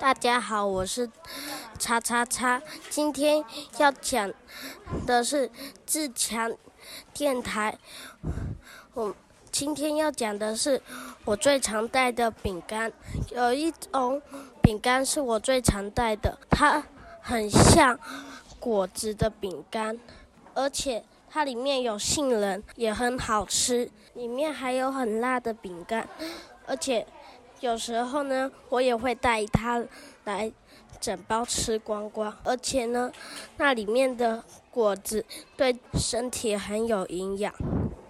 大家好，我是叉叉叉，今天要讲的是自强电台。我今天要讲的是我最常带的饼干，有一种饼干是我最常带的，它很像果子的饼干，而且它里面有杏仁，也很好吃。里面还有很辣的饼干，而且。有时候呢，我也会带它来整包吃光光，而且呢，那里面的果子对身体很有营养。